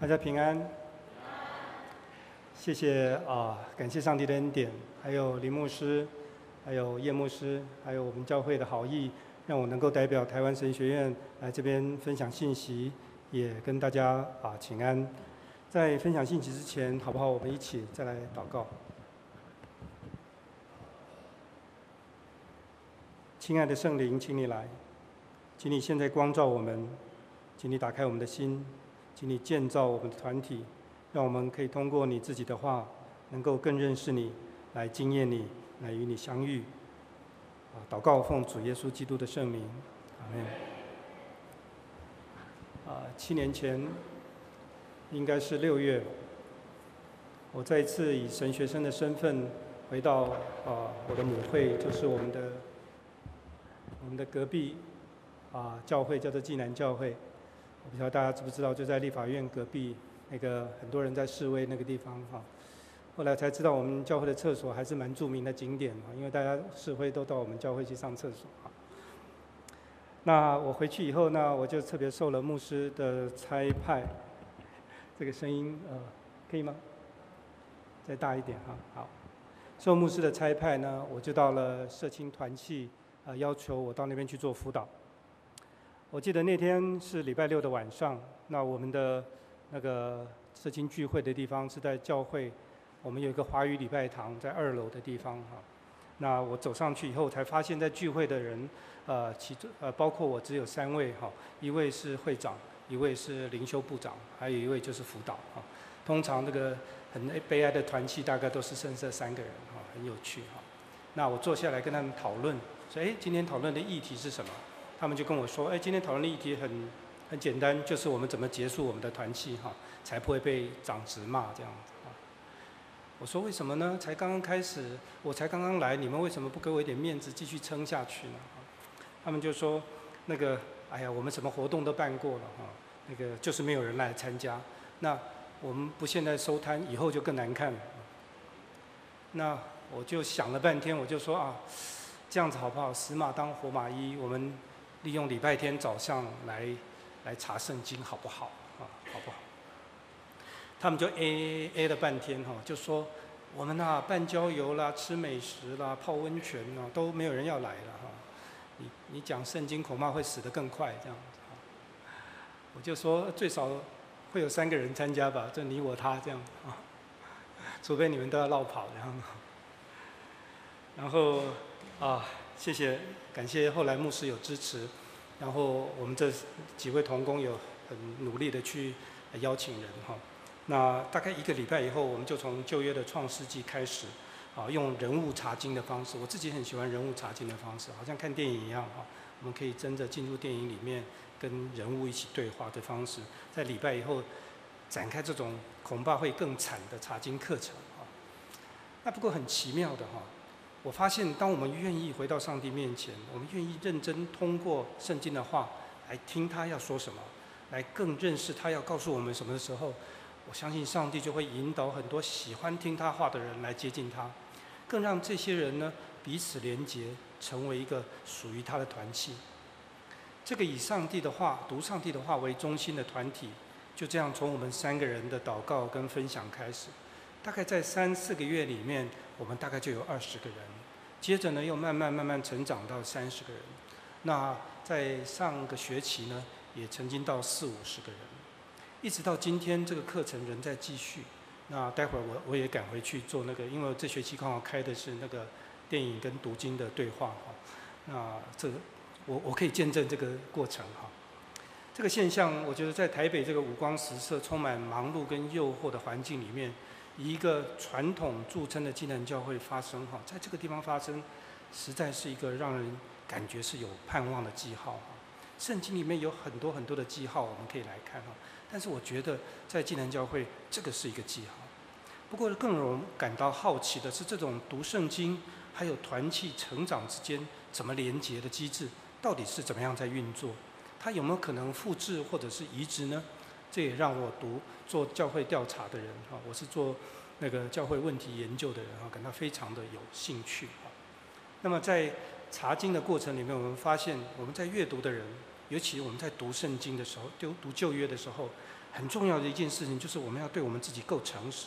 大家平安。谢谢啊，感谢上帝的恩典，还有林牧师，还有叶牧师，还有我们教会的好意，让我能够代表台湾神学院来这边分享信息，也跟大家啊请安。在分享信息之前，好不好？我们一起再来祷告。亲爱的圣灵，请你来，请你现在光照我们，请你打开我们的心。请你建造我们的团体，让我们可以通过你自己的话，能够更认识你，来经验你，来与你相遇。啊，祷告奉主耶稣基督的圣名，阿门。啊，七年前，应该是六月，我再一次以神学生的身份回到啊我的母会，就是我们的我们的隔壁啊教会，叫做济南教会。不知道大家知不知道，就在立法院隔壁那个很多人在示威那个地方哈。后来才知道，我们教会的厕所还是蛮著名的景点嘛，因为大家示威都到我们教会去上厕所哈。那我回去以后呢，我就特别受了牧师的差派。这个声音呃可以吗？再大一点哈。好，受牧师的差派呢，我就到了社青团契，呃要求我到那边去做辅导。我记得那天是礼拜六的晚上，那我们的那个社青聚会的地方是在教会，我们有一个华语礼拜堂在二楼的地方哈。那我走上去以后，才发现在聚会的人，呃，其中呃包括我只有三位哈，一位是会长，一位是灵修部长，还有一位就是辅导哈。通常那个很悲哀的团契大概都是剩这三个人哈，很有趣哈。那我坐下来跟他们讨论，说哎，今天讨论的议题是什么？他们就跟我说：“哎，今天讨论的议题很很简单，就是我们怎么结束我们的团契哈，才不会被长职骂这样子。”我说：“为什么呢？才刚刚开始，我才刚刚来，你们为什么不给我一点面子，继续撑下去呢？”他们就说：“那个，哎呀，我们什么活动都办过了哈，那个就是没有人来参加。那我们不现在收摊，以后就更难看了。”那我就想了半天，我就说啊，这样子好不好？死马当活马医，我们。利用礼拜天早上来来查圣经好不好啊？好不好？他们就 A A 了半天哈，就说我们呐办郊游啦、吃美食啦、泡温泉呐，都没有人要来了哈。你你讲圣经恐怕会死得更快这样子。我就说最少会有三个人参加吧，就你我他这样啊，除非你们都要落跑这样。然后啊。谢谢，感谢后来牧师有支持，然后我们这几位同工有很努力的去邀请人哈。那大概一个礼拜以后，我们就从旧约的创世纪开始，啊，用人物查经的方式。我自己很喜欢人物查经的方式，好像看电影一样哈。我们可以真的进入电影里面，跟人物一起对话的方式，在礼拜以后展开这种恐怕会更惨的查经课程啊。那不过很奇妙的哈。我发现，当我们愿意回到上帝面前，我们愿意认真通过圣经的话来听他要说什么，来更认识他要告诉我们什么的时候，我相信上帝就会引导很多喜欢听他话的人来接近他，更让这些人呢彼此连结，成为一个属于他的团契。这个以上帝的话、读上帝的话为中心的团体，就这样从我们三个人的祷告跟分享开始。大概在三四个月里面，我们大概就有二十个人，接着呢又慢慢慢慢成长到三十个人。那在上个学期呢，也曾经到四五十个人，一直到今天这个课程仍在继续。那待会儿我我也赶回去做那个，因为这学期刚好开的是那个电影跟读经的对话哈。那这我我可以见证这个过程哈。这个现象，我觉得在台北这个五光十色、充满忙碌跟诱惑的环境里面。一个传统著称的济南教会发生哈，在这个地方发生，实在是一个让人感觉是有盼望的记号。圣经里面有很多很多的记号，我们可以来看哈。但是我觉得在济南教会，这个是一个记号。不过更让人感到好奇的是，这种读圣经还有团契成长之间怎么连结的机制，到底是怎么样在运作？它有没有可能复制或者是移植呢？这也让我读做教会调查的人哈，我是做那个教会问题研究的人哈，感到非常的有兴趣哈。那么在查经的过程里面，我们发现我们在阅读的人，尤其我们在读圣经的时候，读读旧约的时候，很重要的一件事情就是我们要对我们自己够诚实。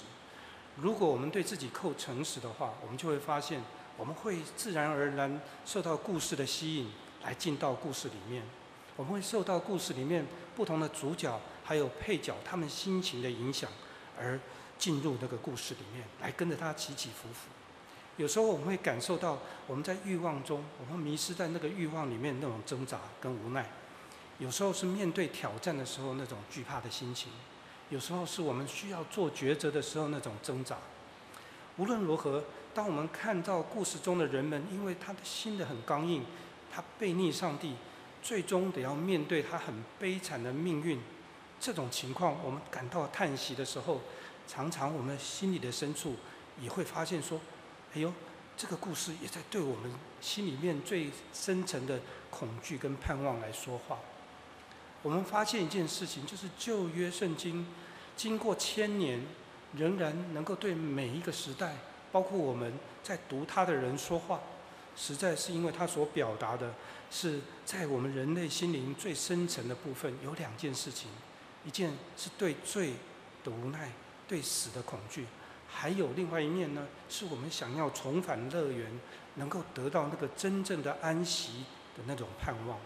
如果我们对自己够诚实的话，我们就会发现，我们会自然而然受到故事的吸引，来进到故事里面。我们会受到故事里面不同的主角还有配角他们心情的影响，而进入那个故事里面，来跟着他起起伏伏。有时候我们会感受到我们在欲望中，我们迷失在那个欲望里面那种挣扎跟无奈。有时候是面对挑战的时候那种惧怕的心情。有时候是我们需要做抉择的时候那种挣扎。无论如何，当我们看到故事中的人们，因为他的心的很刚硬，他背逆上帝，最终得要面对他很悲惨的命运，这种情况，我们感到叹息的时候，常常我们心里的深处也会发现说。哎呦，这个故事也在对我们心里面最深层的恐惧跟盼望来说话。我们发现一件事情，就是旧约圣经经过千年，仍然能够对每一个时代，包括我们在读它的人说话，实在是因为它所表达的是在我们人类心灵最深层的部分有两件事情，一件是对罪的无奈，对死的恐惧。还有另外一面呢，是我们想要重返乐园，能够得到那个真正的安息的那种盼望。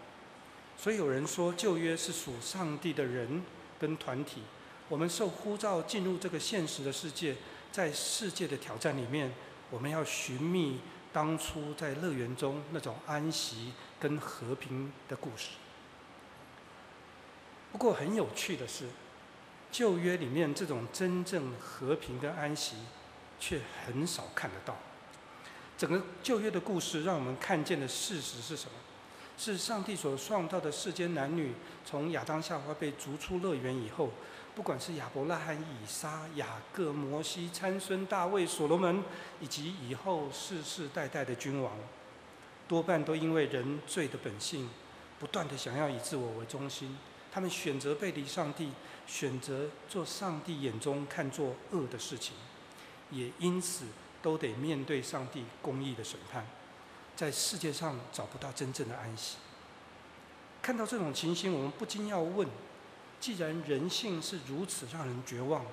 所以有人说，旧约是属上帝的人跟团体，我们受呼召进入这个现实的世界，在世界的挑战里面，我们要寻觅当初在乐园中那种安息跟和平的故事。不过很有趣的是。旧约里面这种真正和平跟安息，却很少看得到。整个旧约的故事让我们看见的事实是什么？是上帝所创造的世间男女，从亚当夏娃被逐出乐园以后，不管是亚伯拉罕、以撒、雅各、摩西、参孙、大卫、所罗门，以及以后世世代代的君王，多半都因为人罪的本性，不断地想要以自我为中心，他们选择背离上帝。选择做上帝眼中看作恶的事情，也因此都得面对上帝公义的审判，在世界上找不到真正的安息。看到这种情形，我们不禁要问：既然人性是如此让人绝望，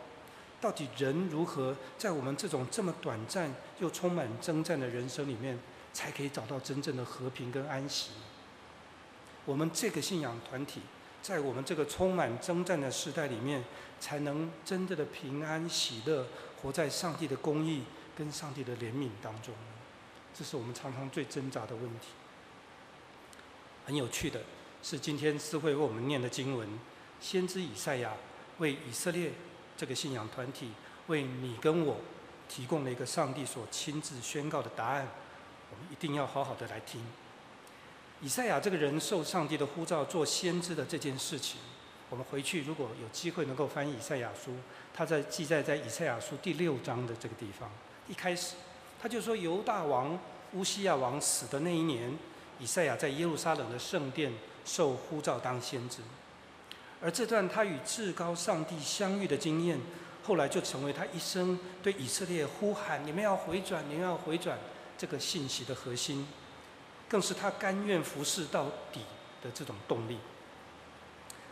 到底人如何在我们这种这么短暂又充满征战的人生里面，才可以找到真正的和平跟安息？我们这个信仰团体。在我们这个充满征战的时代里面，才能真正的平安喜乐，活在上帝的公义跟上帝的怜悯当中。这是我们常常最挣扎的问题。很有趣的是，今天思慧为我们念的经文，先知以赛亚为以色列这个信仰团体，为你跟我提供了一个上帝所亲自宣告的答案。我们一定要好好的来听。以赛亚这个人受上帝的呼召做先知的这件事情，我们回去如果有机会能够翻译以赛亚书，他在记载在以赛亚书第六章的这个地方。一开始，他就说犹大王乌西亚王死的那一年，以赛亚在耶路撒冷的圣殿受呼召当先知。而这段他与至高上帝相遇的经验，后来就成为他一生对以色列呼喊“你们要回转，你们要回转”这个信息的核心。更是他甘愿服侍到底的这种动力。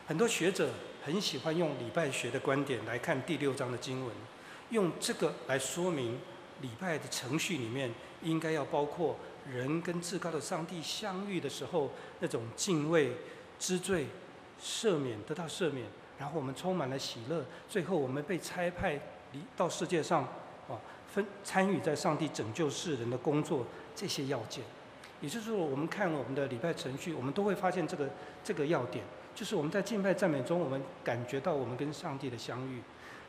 很多学者很喜欢用礼拜学的观点来看第六章的经文，用这个来说明礼拜的程序里面应该要包括人跟至高的上帝相遇的时候那种敬畏、知罪、赦免、得到赦免，然后我们充满了喜乐，最后我们被差派离到世界上，啊，分参与在上帝拯救世人的工作这些要件。也就是说，我们看我们的礼拜程序，我们都会发现这个这个要点，就是我们在敬拜赞美中，我们感觉到我们跟上帝的相遇，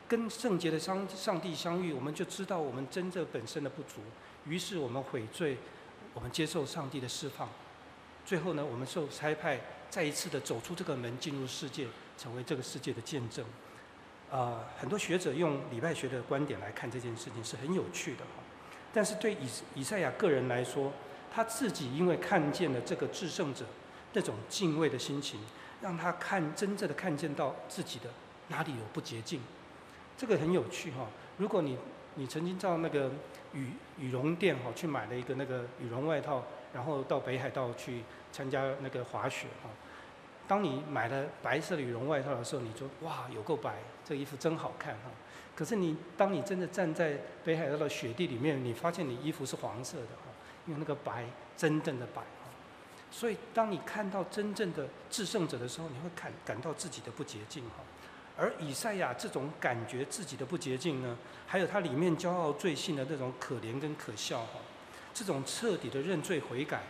跟圣洁的上上帝相遇，我们就知道我们真正本身的不足，于是我们悔罪，我们接受上帝的释放，最后呢，我们受差派再一次的走出这个门，进入世界，成为这个世界的见证。啊、呃，很多学者用礼拜学的观点来看这件事情是很有趣的哈，但是对以以赛亚个人来说。他自己因为看见了这个制胜者那种敬畏的心情，让他看真正的看见到自己的哪里有不洁净，这个很有趣哈。如果你你曾经到那个羽羽绒店哈去买了一个那个羽绒外套，然后到北海道去参加那个滑雪哈，当你买了白色的羽绒外套的时候，你说哇，有够白，这衣服真好看哈。可是你当你真的站在北海道的雪地里面，你发现你衣服是黄色的哈，因为那个白真正的白。所以当你看到真正的制胜者的时候，你会感感到自己的不洁净哈。而以赛亚这种感觉自己的不洁净呢，还有他里面骄傲罪性的那种可怜跟可笑哈，这种彻底的认罪悔改，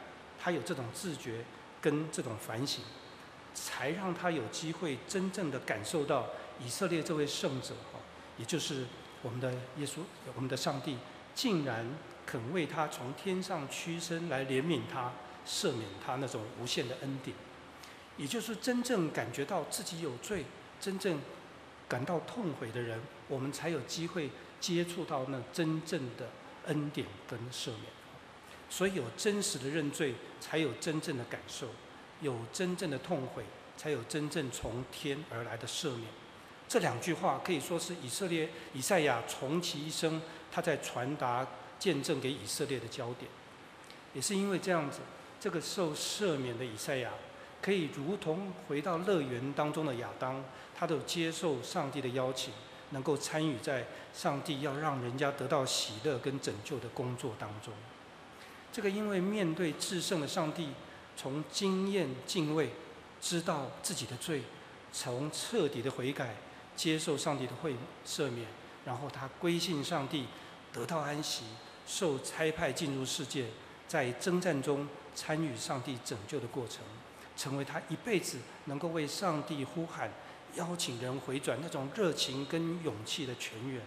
他有这种自觉跟这种反省，才让他有机会真正的感受到以色列这位圣者哈，也就是我们的耶稣，我们的上帝，竟然肯为他从天上屈身来怜悯他、赦免他那种无限的恩典，也就是真正感觉到自己有罪。真正感到痛悔的人，我们才有机会接触到那真正的恩典跟赦免。所以有真实的认罪，才有真正的感受；有真正的痛悔，才有真正从天而来的赦免。这两句话可以说是以色列以赛亚穷其一生，他在传达见证给以色列的焦点。也是因为这样子，这个受赦免的以赛亚，可以如同回到乐园当中的亚当。他都接受上帝的邀请，能够参与在上帝要让人家得到喜乐跟拯救的工作当中。这个因为面对至圣的上帝，从经验敬畏，知道自己的罪，从彻底的悔改，接受上帝的会赦免，然后他归信上帝，得到安息，受差派进入世界，在征战中参与上帝拯救的过程，成为他一辈子能够为上帝呼喊。邀请人回转那种热情跟勇气的泉源，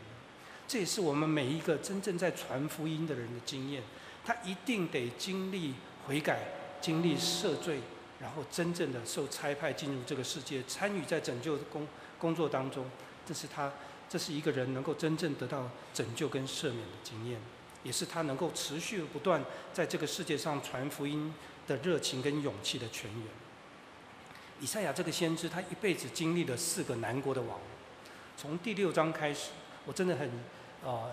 这也是我们每一个真正在传福音的人的经验。他一定得经历悔改，经历赦罪，然后真正的受差派进入这个世界，参与在拯救工工作当中。这是他，这是一个人能够真正得到拯救跟赦免的经验，也是他能够持续不断在这个世界上传福音的热情跟勇气的泉源。以赛亚这个先知，他一辈子经历了四个南国的王。从第六章开始，我真的很、呃，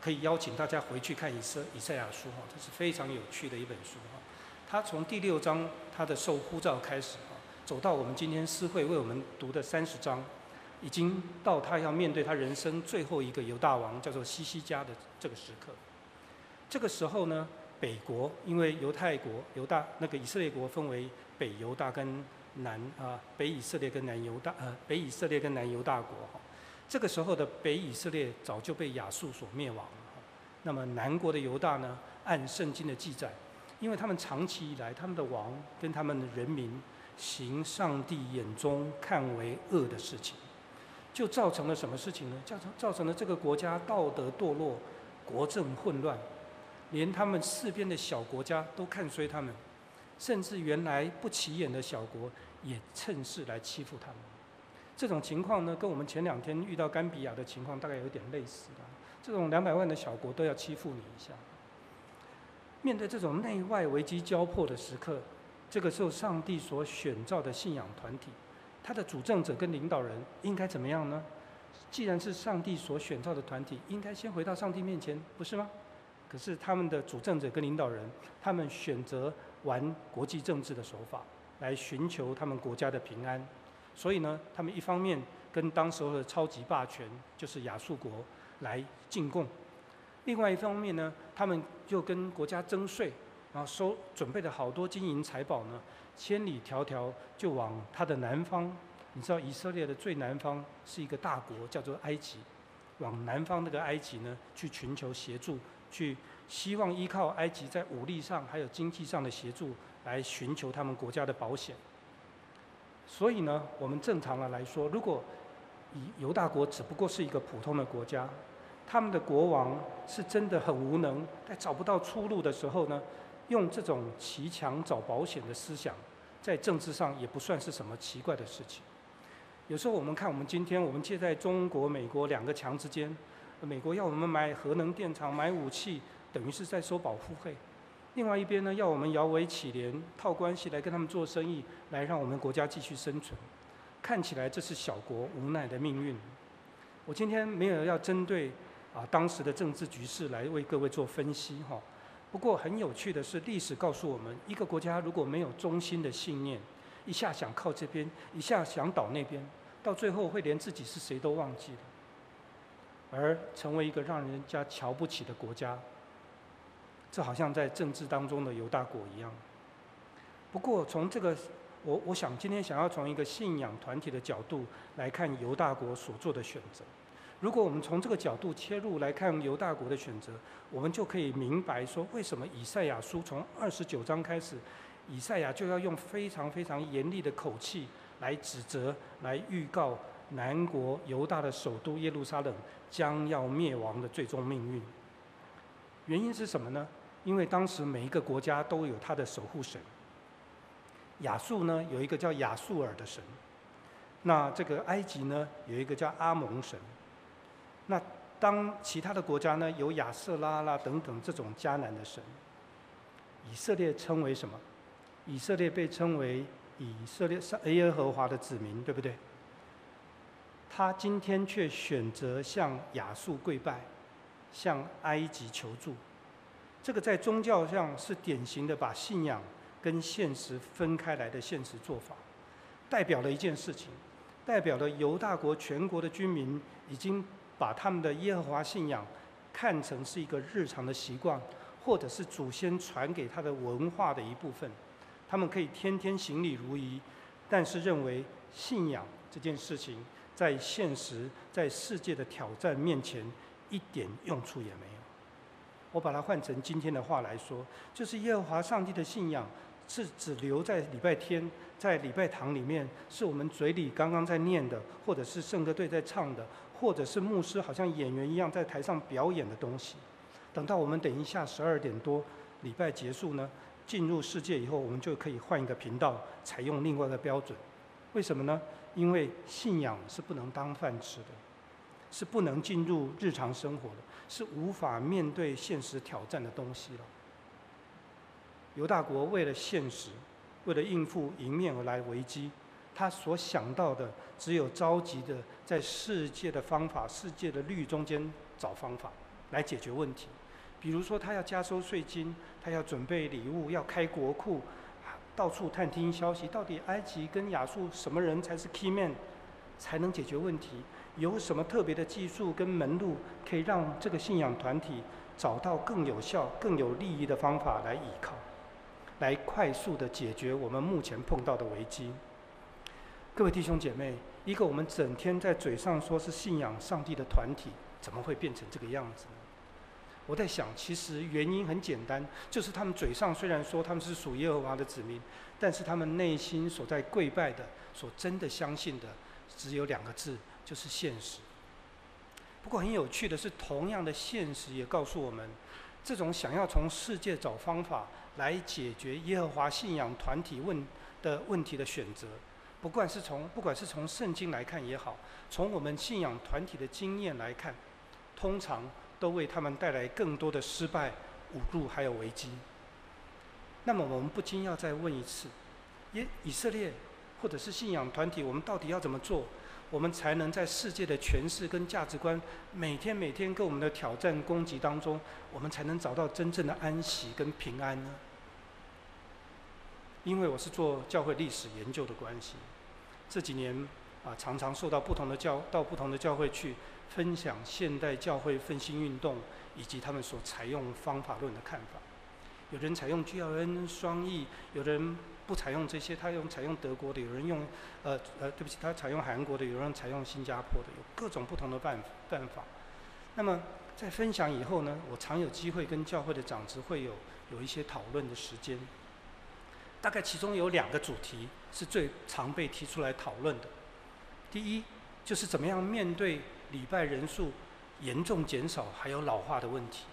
可以邀请大家回去看以赛以赛亚书哈，这是非常有趣的一本书哈。他从第六章他的受呼召开始哈，走到我们今天诗会为我们读的三十章，已经到他要面对他人生最后一个犹大王，叫做西西家的这个时刻。这个时候呢，北国因为犹太国犹大那个以色列国分为北犹大跟南啊，北以色列跟南犹大，呃，北以色列跟南犹大国哈，这个时候的北以色列早就被亚述所灭亡了。那么南国的犹大呢，按圣经的记载，因为他们长期以来他们的王跟他们的人民行上帝眼中看为恶的事情，就造成了什么事情呢？造成造成了这个国家道德堕落，国政混乱，连他们四边的小国家都看衰他们。甚至原来不起眼的小国也趁势来欺负他们，这种情况呢，跟我们前两天遇到甘比亚的情况大概有点类似。这种两百万的小国都要欺负你一下。面对这种内外危机交迫的时刻，这个受上帝所选召的信仰团体，他的主政者跟领导人应该怎么样呢？既然是上帝所选召的团体，应该先回到上帝面前，不是吗？可是他们的主政者跟领导人，他们选择。玩国际政治的手法来寻求他们国家的平安，所以呢，他们一方面跟当时候的超级霸权就是亚述国来进贡，另外一方面呢，他们就跟国家征税，然后收准备了好多金银财宝呢，千里迢迢就往他的南方。你知道以色列的最南方是一个大国，叫做埃及，往南方那个埃及呢去寻求协助去。希望依靠埃及在武力上还有经济上的协助，来寻求他们国家的保险。所以呢，我们正常的来说，如果以犹大国只不过是一个普通的国家，他们的国王是真的很无能，在找不到出路的时候呢，用这种骑墙找保险的思想，在政治上也不算是什么奇怪的事情。有时候我们看，我们今天我们介在中国、美国两个强之间，美国要我们买核能电厂、买武器。等于是在收保护费，另外一边呢，要我们摇尾乞怜，套关系来跟他们做生意，来让我们国家继续生存。看起来这是小国无奈的命运。我今天没有要针对啊当时的政治局势来为各位做分析哈。不过很有趣的是，历史告诉我们，一个国家如果没有中心的信念，一下想靠这边，一下想倒那边，到最后会连自己是谁都忘记了，而成为一个让人家瞧不起的国家。这好像在政治当中的犹大国一样。不过从这个，我我想今天想要从一个信仰团体的角度来看犹大国所做的选择。如果我们从这个角度切入来看犹大国的选择，我们就可以明白说，为什么以赛亚书从二十九章开始，以赛亚就要用非常非常严厉的口气来指责、来预告南国犹大的首都耶路撒冷将要灭亡的最终命运。原因是什么呢？因为当时每一个国家都有他的守护神。亚述呢，有一个叫亚述尔的神，那这个埃及呢，有一个叫阿蒙神。那当其他的国家呢，有亚舍拉啦等等这种迦南的神，以色列称为什么？以色列被称为以色列是耶和华的子民，对不对？他今天却选择向亚述跪拜，向埃及求助。这个在宗教上是典型的把信仰跟现实分开来的现实做法，代表了一件事情，代表了犹大国全国的居民已经把他们的耶和华信仰看成是一个日常的习惯，或者是祖先传给他的文化的一部分。他们可以天天行礼如仪，但是认为信仰这件事情在现实、在世界的挑战面前一点用处也没有。我把它换成今天的话来说，就是耶和华上帝的信仰是只留在礼拜天，在礼拜堂里面，是我们嘴里刚刚在念的，或者是圣歌队在唱的，或者是牧师好像演员一样在台上表演的东西。等到我们等一下十二点多礼拜结束呢，进入世界以后，我们就可以换一个频道，采用另外一个标准。为什么呢？因为信仰是不能当饭吃的，是不能进入日常生活的。是无法面对现实挑战的东西了。犹大国为了现实，为了应付迎面而来危机，他所想到的只有着急的在世界的方法、世界的律中间找方法来解决问题。比如说，他要加收税金，他要准备礼物，要开国库，到处探听消息，到底埃及跟亚述什么人才是 key man，才能解决问题？有什么特别的技术跟门路，可以让这个信仰团体找到更有效、更有利益的方法来依靠，来快速的解决我们目前碰到的危机？各位弟兄姐妹，一个我们整天在嘴上说是信仰上帝的团体，怎么会变成这个样子？我在想，其实原因很简单，就是他们嘴上虽然说他们是属耶和华的子民，但是他们内心所在跪拜的、所真的相信的，只有两个字。就是现实。不过很有趣的是，同样的现实也告诉我们，这种想要从世界找方法来解决耶和华信仰团体问的问题的选择，不管是从不管是从圣经来看也好，从我们信仰团体的经验来看，通常都为他们带来更多的失败、侮辱还有危机。那么我们不禁要再问一次：耶以色列或者是信仰团体，我们到底要怎么做？我们才能在世界的诠释跟价值观每天每天跟我们的挑战攻击当中，我们才能找到真正的安息跟平安呢？因为我是做教会历史研究的关系，这几年啊常常受到不同的教到不同的教会去分享现代教会复兴运动以及他们所采用方法论的看法。有人采用 GLN 双翼，有人。不采用这些，他用采用德国的，有人用，呃呃，对不起，他采用韩国的，有人采用新加坡的，有各种不同的办办法。那么在分享以后呢，我常有机会跟教会的长执会有有一些讨论的时间。大概其中有两个主题是最常被提出来讨论的。第一，就是怎么样面对礼拜人数严重减少还有老化的问题。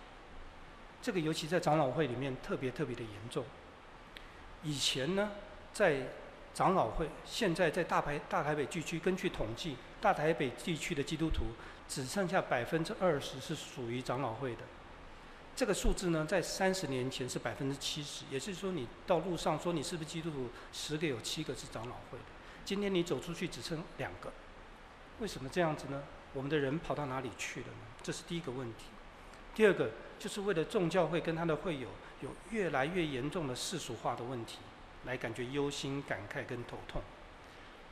这个尤其在长老会里面特别特别的严重。以前呢，在长老会，现在在大台大台北地区，根据统计，大台北地区的基督徒只剩下百分之二十是属于长老会的。这个数字呢，在三十年前是百分之七十，也就是说，你到路上说你是不是基督徒，十个有七个是长老会的。今天你走出去只剩两个，为什么这样子呢？我们的人跑到哪里去了呢？这是第一个问题。第二个，就是为了众教会跟他的会友。有越来越严重的世俗化的问题，来感觉忧心、感慨跟头痛。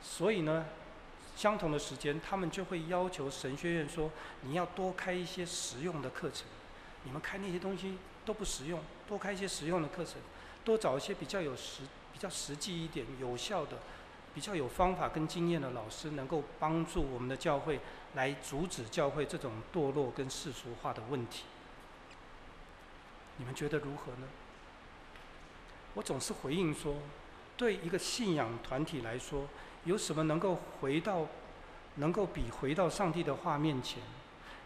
所以呢，相同的时间，他们就会要求神学院说：你要多开一些实用的课程。你们开那些东西都不实用，多开一些实用的课程，多找一些比较有实、比较实际一点、有效的、比较有方法跟经验的老师，能够帮助我们的教会来阻止教会这种堕落跟世俗化的问题。你们觉得如何呢？我总是回应说，对一个信仰团体来说，有什么能够回到，能够比回到上帝的话面前，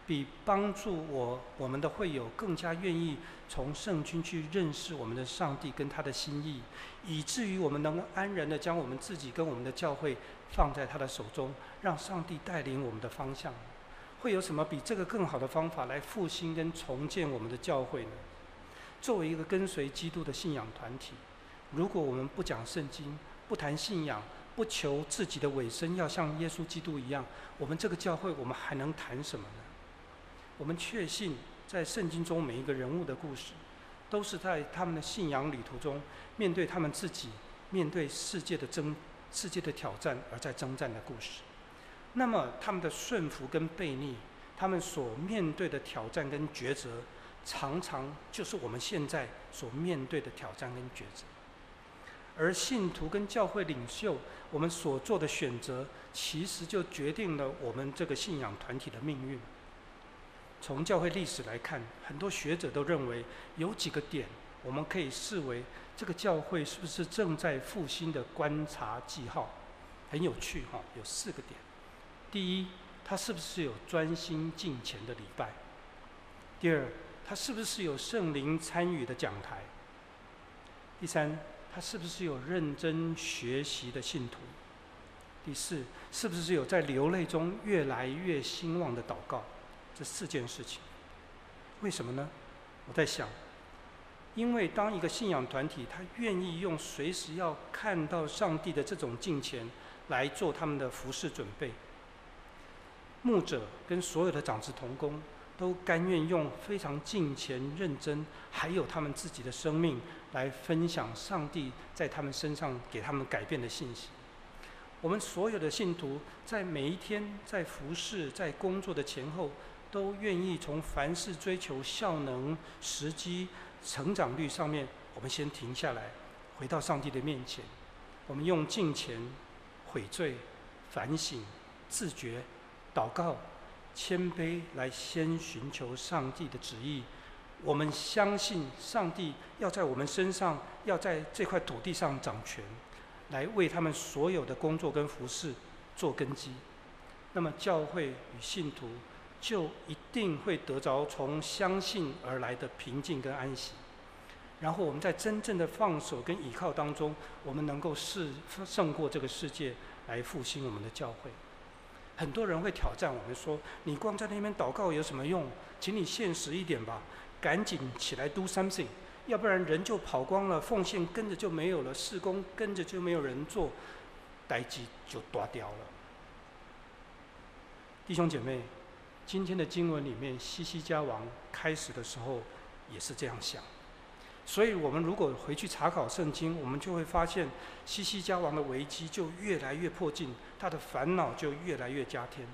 比帮助我我们的会友更加愿意从圣经去认识我们的上帝跟他的心意，以至于我们能安然的将我们自己跟我们的教会放在他的手中，让上帝带领我们的方向，会有什么比这个更好的方法来复兴跟重建我们的教会呢？作为一个跟随基督的信仰团体，如果我们不讲圣经，不谈信仰，不求自己的尾声要像耶稣基督一样，我们这个教会我们还能谈什么呢？我们确信，在圣经中每一个人物的故事，都是在他们的信仰旅途中，面对他们自己、面对世界的争、世界的挑战而在征战的故事。那么，他们的顺服跟悖逆，他们所面对的挑战跟抉择。常常就是我们现在所面对的挑战跟抉择，而信徒跟教会领袖，我们所做的选择，其实就决定了我们这个信仰团体的命运。从教会历史来看，很多学者都认为有几个点，我们可以视为这个教会是不是正在复兴的观察记号。很有趣哈，有四个点。第一，它是不是有专心敬虔的礼拜？第二，他是不是有圣灵参与的讲台？第三，他是不是有认真学习的信徒？第四，是不是有在流泪中越来越兴旺的祷告？这四件事情，为什么呢？我在想，因为当一个信仰团体，他愿意用随时要看到上帝的这种敬虔来做他们的服事准备，牧者跟所有的长子同工。都甘愿用非常敬虔、认真，还有他们自己的生命来分享上帝在他们身上给他们改变的信息。我们所有的信徒在每一天在服侍、在工作的前后，都愿意从凡事追求效能、时机、成长率上面，我们先停下来，回到上帝的面前。我们用敬虔、悔罪、反省、自觉、祷告。谦卑来先寻求上帝的旨意，我们相信上帝要在我们身上，要在这块土地上掌权，来为他们所有的工作跟服事做根基。那么教会与信徒就一定会得着从相信而来的平静跟安息。然后我们在真正的放手跟倚靠当中，我们能够胜胜过这个世界，来复兴我们的教会。很多人会挑战我们说：“你光在那边祷告有什么用？请你现实一点吧，赶紧起来 do something，要不然人就跑光了，奉献跟着就没有了，事工跟着就没有人做，代志就断掉了。”弟兄姐妹，今天的经文里面，西西家王开始的时候也是这样想。所以，我们如果回去查考圣经，我们就会发现，西西家王的危机就越来越迫近，他的烦恼就越来越加添。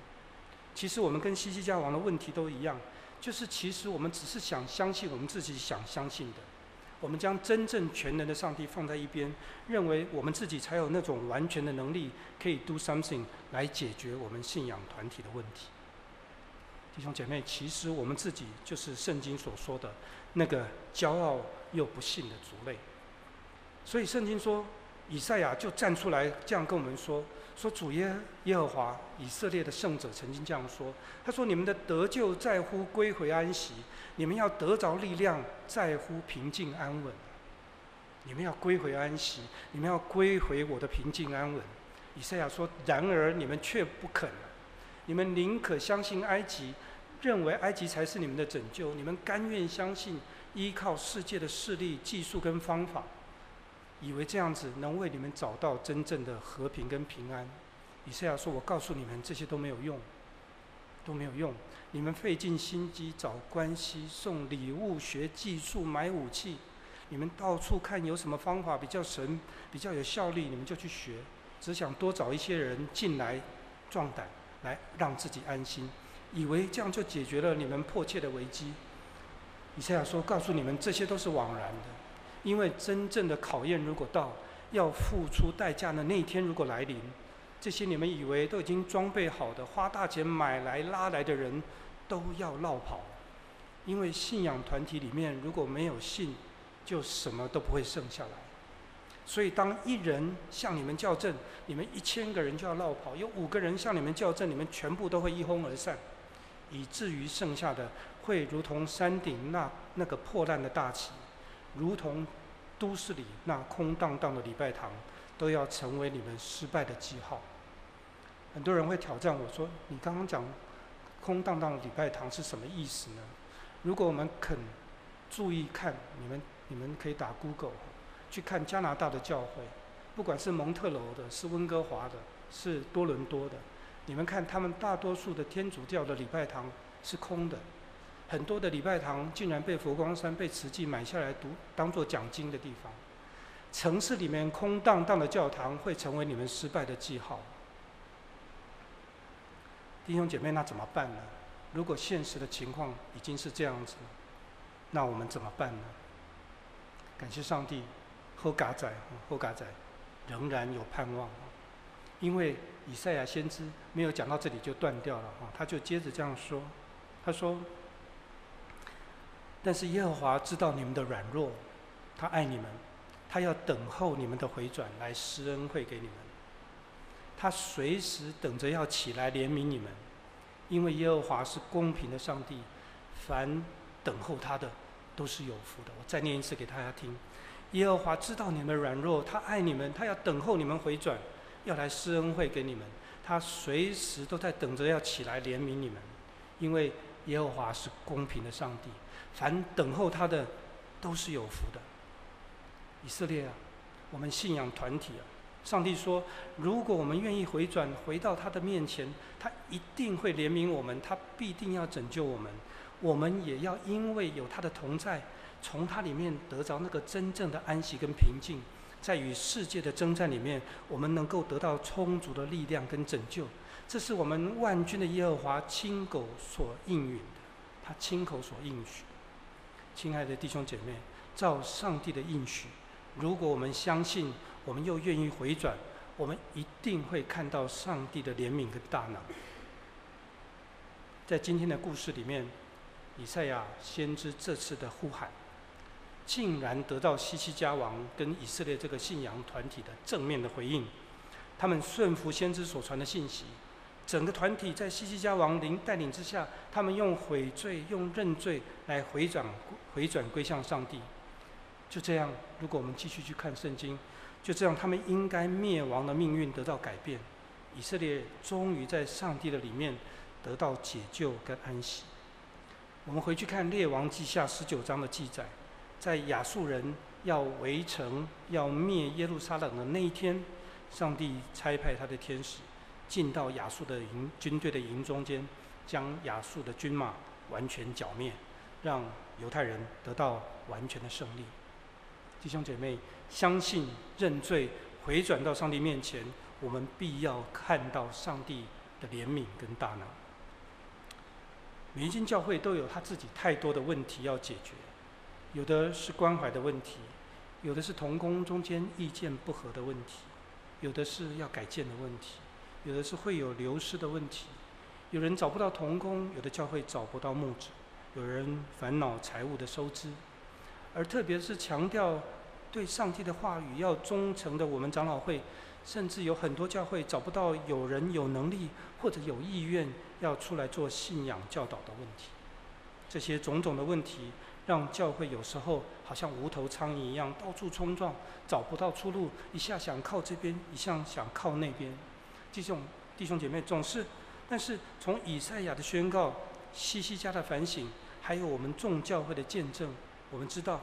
其实，我们跟西西家王的问题都一样，就是其实我们只是想相信我们自己想相信的，我们将真正全能的上帝放在一边，认为我们自己才有那种完全的能力，可以 do something 来解决我们信仰团体的问题。弟兄姐妹，其实我们自己就是圣经所说的那个骄傲又不信的族类。所以圣经说，以赛亚就站出来这样跟我们说：说主耶耶和华以色列的圣者曾经这样说，他说：你们的得救在乎归回安息，你们要得着力量在乎平静安稳。你们要归回安息，你们要归回我的平静安稳。以赛亚说：然而你们却不肯。你们宁可相信埃及，认为埃及才是你们的拯救。你们甘愿相信依靠世界的势力、技术跟方法，以为这样子能为你们找到真正的和平跟平安。以赛亚说：“我告诉你们，这些都没有用，都没有用。你们费尽心机找关系、送礼物、学技术、买武器，你们到处看有什么方法比较神、比较有效力，你们就去学，只想多找一些人进来壮胆，来让自己安心，以为这样就解决了你们迫切的危机。以赛亚说：“告诉你们，这些都是枉然的，因为真正的考验如果到，要付出代价的那一天如果来临，这些你们以为都已经装备好的、花大钱买来拉来的人，都要落跑。因为信仰团体里面如果没有信，就什么都不会剩下来。所以当一人向你们叫阵，你们一千个人就要落跑；有五个人向你们叫阵，你们全部都会一哄而散，以至于剩下的。”会如同山顶那那个破烂的大旗，如同都市里那空荡荡的礼拜堂，都要成为你们失败的记号。很多人会挑战我说：“你刚刚讲空荡荡的礼拜堂是什么意思呢？”如果我们肯注意看，你们你们可以打 Google 去看加拿大的教会，不管是蒙特娄的、是温哥华的、是多伦多的，你们看他们大多数的天主教的礼拜堂是空的。很多的礼拜堂竟然被佛光山、被慈济买下来读，当做讲经的地方。城市里面空荡荡的教堂会成为你们失败的记号。弟兄姐妹，那怎么办呢？如果现实的情况已经是这样子，那我们怎么办呢？感谢上帝，后嘎仔，后嘎仔，仍然有盼望。因为以赛亚先知没有讲到这里就断掉了哈，他就接着这样说，他说。但是耶和华知道你们的软弱，他爱你们，他要等候你们的回转来施恩惠给你们。他随时等着要起来怜悯你们，因为耶和华是公平的上帝，凡等候他的都是有福的。我再念一次给大家听：耶和华知道你们软弱，他爱你们，他要等候你们回转，要来施恩惠给你们。他随时都在等着要起来怜悯你们，因为耶和华是公平的上帝。凡等候他的，都是有福的。以色列啊，我们信仰团体啊，上帝说，如果我们愿意回转，回到他的面前，他一定会怜悯我们，他必定要拯救我们。我们也要因为有他的同在，从他里面得着那个真正的安息跟平静，在与世界的征战里面，我们能够得到充足的力量跟拯救。这是我们万军的耶和华亲口所应允的，他亲口所应许。亲爱的弟兄姐妹，照上帝的应许，如果我们相信，我们又愿意回转，我们一定会看到上帝的怜悯跟大能。在今天的故事里面，以赛亚先知这次的呼喊，竟然得到西西家王跟以色列这个信仰团体的正面的回应，他们顺服先知所传的信息。整个团体在西西家王领带领之下，他们用悔罪、用认罪来回转、回转归向上帝。就这样，如果我们继续去看圣经，就这样，他们应该灭亡的命运得到改变。以色列终于在上帝的里面得到解救跟安息。我们回去看列王记下十九章的记载，在亚述人要围城、要灭耶路撒冷的那一天，上帝差派他的天使。进到亚述的营军队的营中间，将亚述的军马完全剿灭，让犹太人得到完全的胜利。弟兄姐妹，相信认罪回转到上帝面前，我们必要看到上帝的怜悯跟大能。每一间教会都有他自己太多的问题要解决，有的是关怀的问题，有的是同工中间意见不合的问题，有的是要改建的问题。有的是会有流失的问题，有人找不到同工，有的教会找不到牧者，有人烦恼财务的收支，而特别是强调对上帝的话语要忠诚的我们长老会，甚至有很多教会找不到有人有能力或者有意愿要出来做信仰教导的问题。这些种种的问题，让教会有时候好像无头苍蝇一样到处冲撞，找不到出路，一下想靠这边，一下想靠那边。弟兄弟兄姐妹，总是，但是从以赛亚的宣告、西西家的反省，还有我们众教会的见证，我们知道，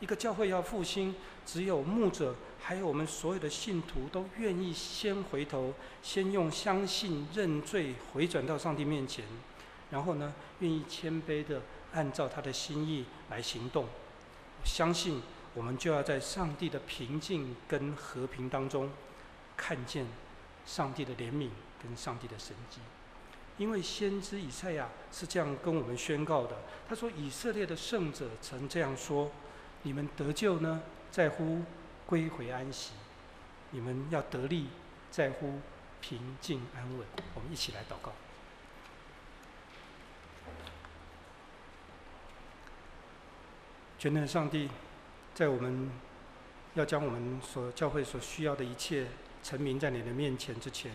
一个教会要复兴，只有牧者，还有我们所有的信徒都愿意先回头，先用相信、认罪、回转到上帝面前，然后呢，愿意谦卑的按照他的心意来行动。相信我们就要在上帝的平静跟和平当中，看见上帝的怜悯跟上帝的神迹。因为先知以赛亚是这样跟我们宣告的，他说：“以色列的圣者曾这样说：你们得救呢，在乎归回安息；你们要得力，在乎平静安稳。”我们一起来祷告。全能的上帝，在我们要将我们所教会所需要的一切陈明在你的面前之前，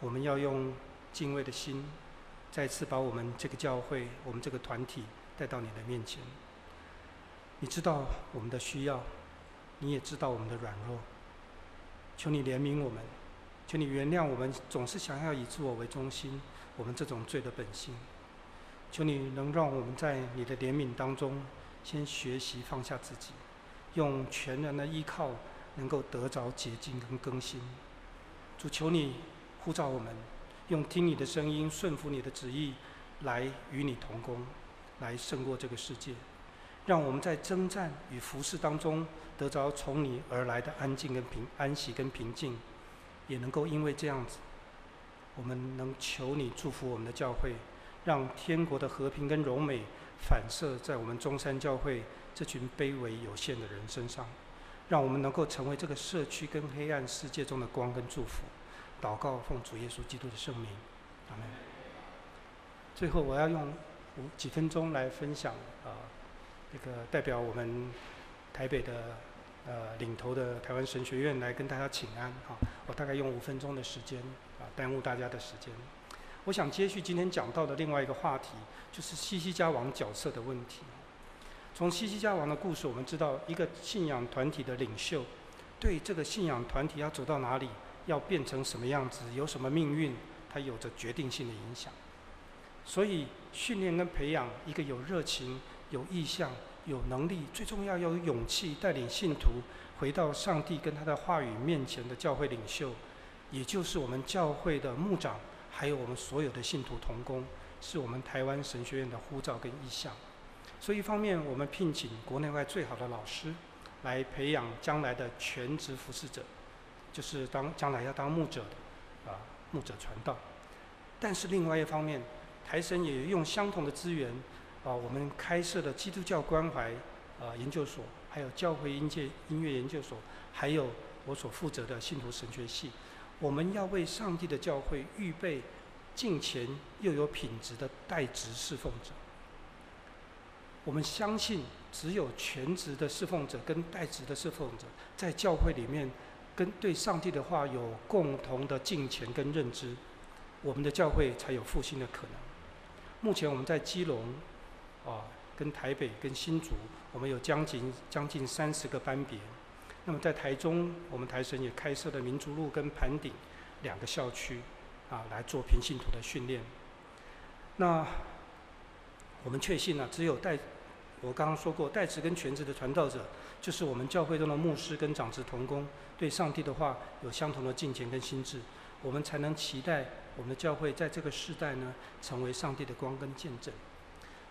我们要用敬畏的心，再次把我们这个教会、我们这个团体带到你的面前。你知道我们的需要，你也知道我们的软弱。求你怜悯我们，求你原谅我们总是想要以自我为中心，我们这种罪的本性。求你能让我们在你的怜悯当中。先学习放下自己，用全然的依靠，能够得着洁净跟更新。主求你呼召我们，用听你的声音、顺服你的旨意，来与你同工，来胜过这个世界。让我们在征战与服侍当中，得着从你而来的安静跟平安息跟平静，也能够因为这样子，我们能求你祝福我们的教会，让天国的和平跟荣美。反射在我们中山教会这群卑微有限的人身上，让我们能够成为这个社区跟黑暗世界中的光跟祝福。祷告，奉主耶稣基督的圣名，阿门。最后，我要用五几分钟来分享啊，那个代表我们台北的呃领头的台湾神学院来跟大家请安哈。我大概用五分钟的时间啊，耽误大家的时间。我想接续今天讲到的另外一个话题，就是西西家王角色的问题。从西西家王的故事，我们知道一个信仰团体的领袖，对这个信仰团体要走到哪里，要变成什么样子，有什么命运，它有着决定性的影响。所以训练跟培养一个有热情、有意向、有能力，最重要要有勇气，带领信徒回到上帝跟他的话语面前的教会领袖，也就是我们教会的牧长。还有我们所有的信徒同工，是我们台湾神学院的呼召跟意向。所以一方面，我们聘请国内外最好的老师，来培养将来的全职服侍者，就是当将来要当牧者的啊牧者传道。但是另外一方面，台神也用相同的资源啊，我们开设的基督教关怀啊研究所，还有教会音界音乐研究所，还有我所负责的信徒神学系。我们要为上帝的教会预备敬虔又有品质的代职侍奉者。我们相信，只有全职的侍奉者跟代职的侍奉者，在教会里面跟对上帝的话有共同的敬虔跟认知，我们的教会才有复兴的可能。目前我们在基隆，啊，跟台北跟新竹，我们有将近将近三十个班别。那么在台中，我们台神也开设了民族路跟盘顶两个校区，啊，来做平信徒的训练。那我们确信呢，只有代，我刚刚说过，代职跟全职的传道者，就是我们教会中的牧师跟长职同工，对上帝的话有相同的敬虔跟心智，我们才能期待我们的教会在这个世代呢，成为上帝的光跟见证。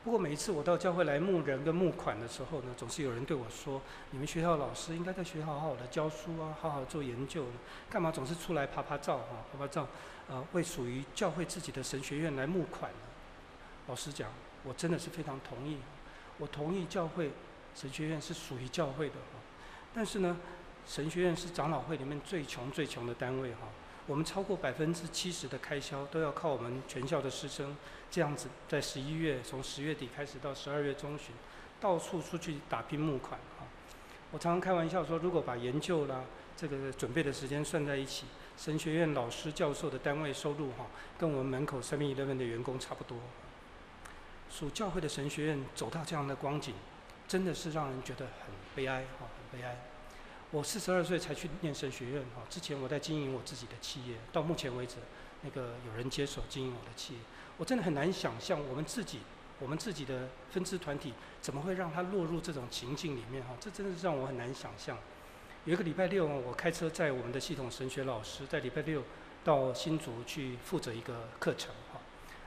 不过每一次我到教会来募人跟募款的时候呢，总是有人对我说：“你们学校老师应该在学校好好的教书啊，好好做研究，干嘛总是出来拍拍照啊，拍拍照，啊，为属于教会自己的神学院来募款呢？”老实讲，我真的是非常同意，我同意教会神学院是属于教会的，但是呢，神学院是长老会里面最穷最穷的单位哈。我们超过百分之七十的开销都要靠我们全校的师生，这样子在十一月，从十月底开始到十二月中旬，到处出去打拼募款啊。我常常开玩笑说，如果把研究啦这个准备的时间算在一起，神学院老师教授的单位收入哈，跟我们门口7-11的员工差不多。属教会的神学院走到这样的光景，真的是让人觉得很悲哀哈，很悲哀。我四十二岁才去念神学院哈，之前我在经营我自己的企业，到目前为止，那个有人接手经营我的企业，我真的很难想象我们自己，我们自己的分支团体怎么会让他落入这种情境里面哈，这真的是让我很难想象。有一个礼拜六，我开车载我们的系统神学老师，在礼拜六到新竹去负责一个课程哈，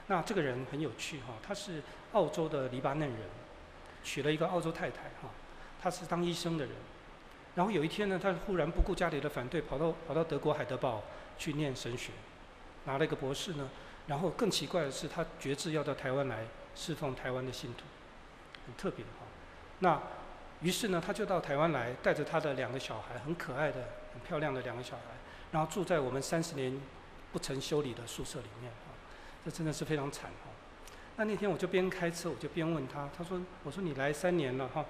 那这个人很有趣哈，他是澳洲的黎巴嫩人，娶了一个澳洲太太哈。他是当医生的人。然后有一天呢，他忽然不顾家里的反对，跑到跑到德国海德堡去念神学，拿了一个博士呢。然后更奇怪的是，他决志要到台湾来侍奉台湾的信徒，很特别哈。那于是呢，他就到台湾来，带着他的两个小孩，很可爱的、很漂亮的两个小孩，然后住在我们三十年不曾修理的宿舍里面啊。这真的是非常惨哈。那那天我就边开车，我就边问他，他说：“我说你来三年了哈，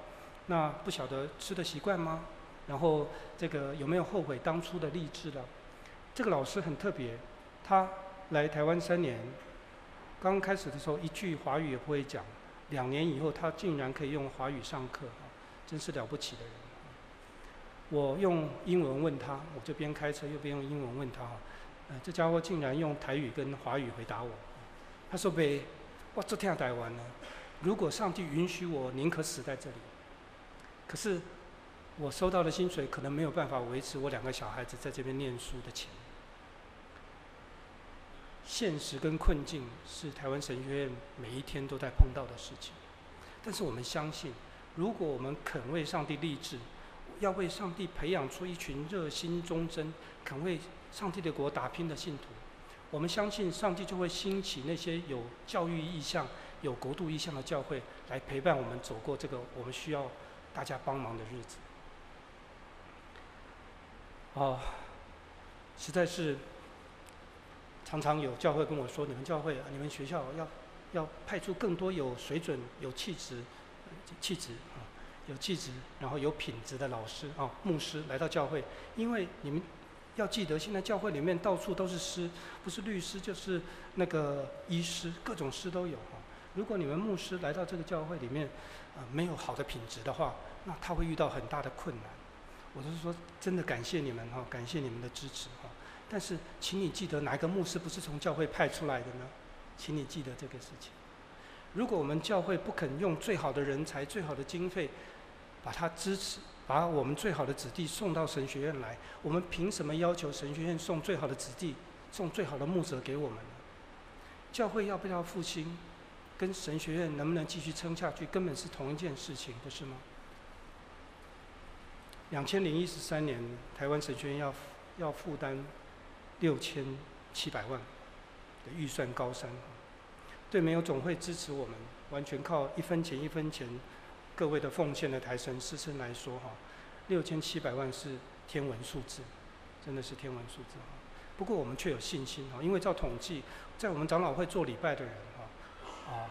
那不晓得吃的习惯吗？然后这个有没有后悔当初的励志了？”这个老师很特别，他。来台湾三年，刚开始的时候一句华语也不会讲，两年以后他竟然可以用华语上课，真是了不起的人。我用英文问他，我就边开车又边用英文问他，呃，这家伙竟然用台语跟华语回答我。他说：“呗，我昨天台湾呢，如果上帝允许我，宁可死在这里。可是我收到的薪水可能没有办法维持我两个小孩子在这边念书的钱。”现实跟困境是台湾神学院每一天都在碰到的事情，但是我们相信，如果我们肯为上帝立志，要为上帝培养出一群热心忠贞、肯为上帝的国打拼的信徒，我们相信上帝就会兴起那些有教育意向、有国度意向的教会，来陪伴我们走过这个我们需要大家帮忙的日子。啊，实在是。常常有教会跟我说：“你们教会啊，你们学校要要派出更多有水准、有气质、气质啊，有气质，然后有品质的老师啊，牧师来到教会。因为你们要记得，现在教会里面到处都是师，不是律师就是那个医师，各种师都有哈。如果你们牧师来到这个教会里面啊，没有好的品质的话，那他会遇到很大的困难。我就是说，真的感谢你们哈，感谢你们的支持哈。”但是，请你记得，哪一个牧师不是从教会派出来的呢？请你记得这个事情。如果我们教会不肯用最好的人才、最好的经费，把他支持，把我们最好的子弟送到神学院来，我们凭什么要求神学院送最好的子弟、送最好的牧者给我们呢？教会要不要复兴，跟神学院能不能继续撑下去，根本是同一件事情，不是吗？两千零一十三年，台湾神学院要要负担。六千七百万的预算高山，对没有总会支持我们，完全靠一分钱一分钱各位的奉献的台神师生来说哈，六千七百万是天文数字，真的是天文数字哈。不过我们却有信心哈，因为照统计，在我们长老会做礼拜的人哈，啊，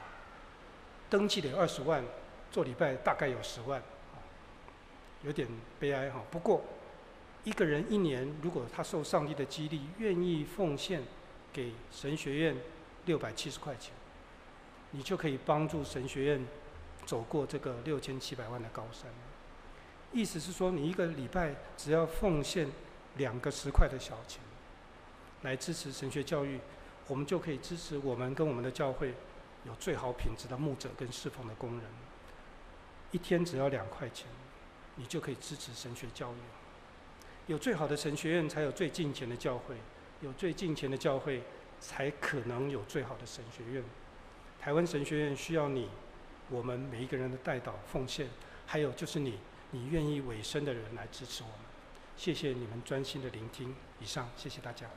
登记的有二十万，做礼拜大概有十万，有点悲哀哈。不过。一个人一年，如果他受上帝的激励，愿意奉献给神学院六百七十块钱，你就可以帮助神学院走过这个六千七百万的高山。意思是说，你一个礼拜只要奉献两个十块的小钱，来支持神学教育，我们就可以支持我们跟我们的教会有最好品质的牧者跟侍奉的工人。一天只要两块钱，你就可以支持神学教育。有最好的神学院，才有最敬虔的教会；有最敬虔的教会，才可能有最好的神学院。台湾神学院需要你，我们每一个人的代祷奉献，还有就是你，你愿意委身的人来支持我们。谢谢你们专心的聆听。以上，谢谢大家。